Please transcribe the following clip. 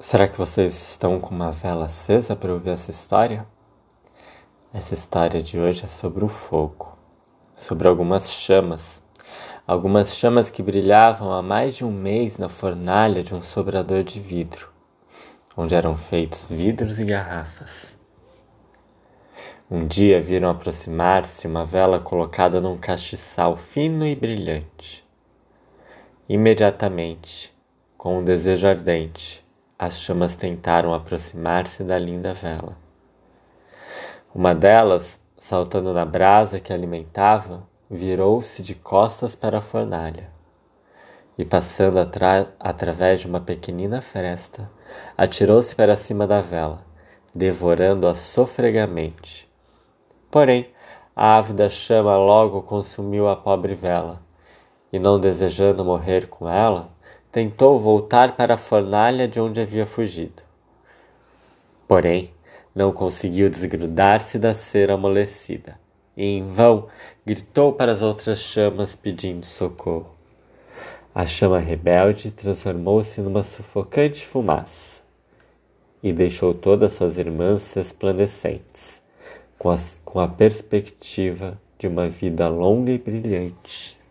Será que vocês estão com uma vela acesa para ouvir essa história? Essa história de hoje é sobre o fogo, sobre algumas chamas, algumas chamas que brilhavam há mais de um mês na fornalha de um sobrador de vidro, onde eram feitos vidros e garrafas. Um dia viram aproximar-se uma vela colocada num castiçal fino e brilhante. Imediatamente, com um desejo ardente, as chamas tentaram aproximar-se da linda vela. Uma delas, saltando na brasa que alimentava, virou-se de costas para a fornalha e, passando atra através de uma pequenina fresta, atirou-se para cima da vela, devorando-a sofregamente. Porém, a ávida chama logo consumiu a pobre vela, e não desejando morrer com ela, tentou voltar para a fornalha de onde havia fugido. Porém, não conseguiu desgrudar-se da cera amolecida e, em vão, gritou para as outras chamas pedindo socorro. A chama rebelde transformou-se numa sufocante fumaça e deixou todas suas irmãs resplandecentes, com a, com a perspectiva de uma vida longa e brilhante.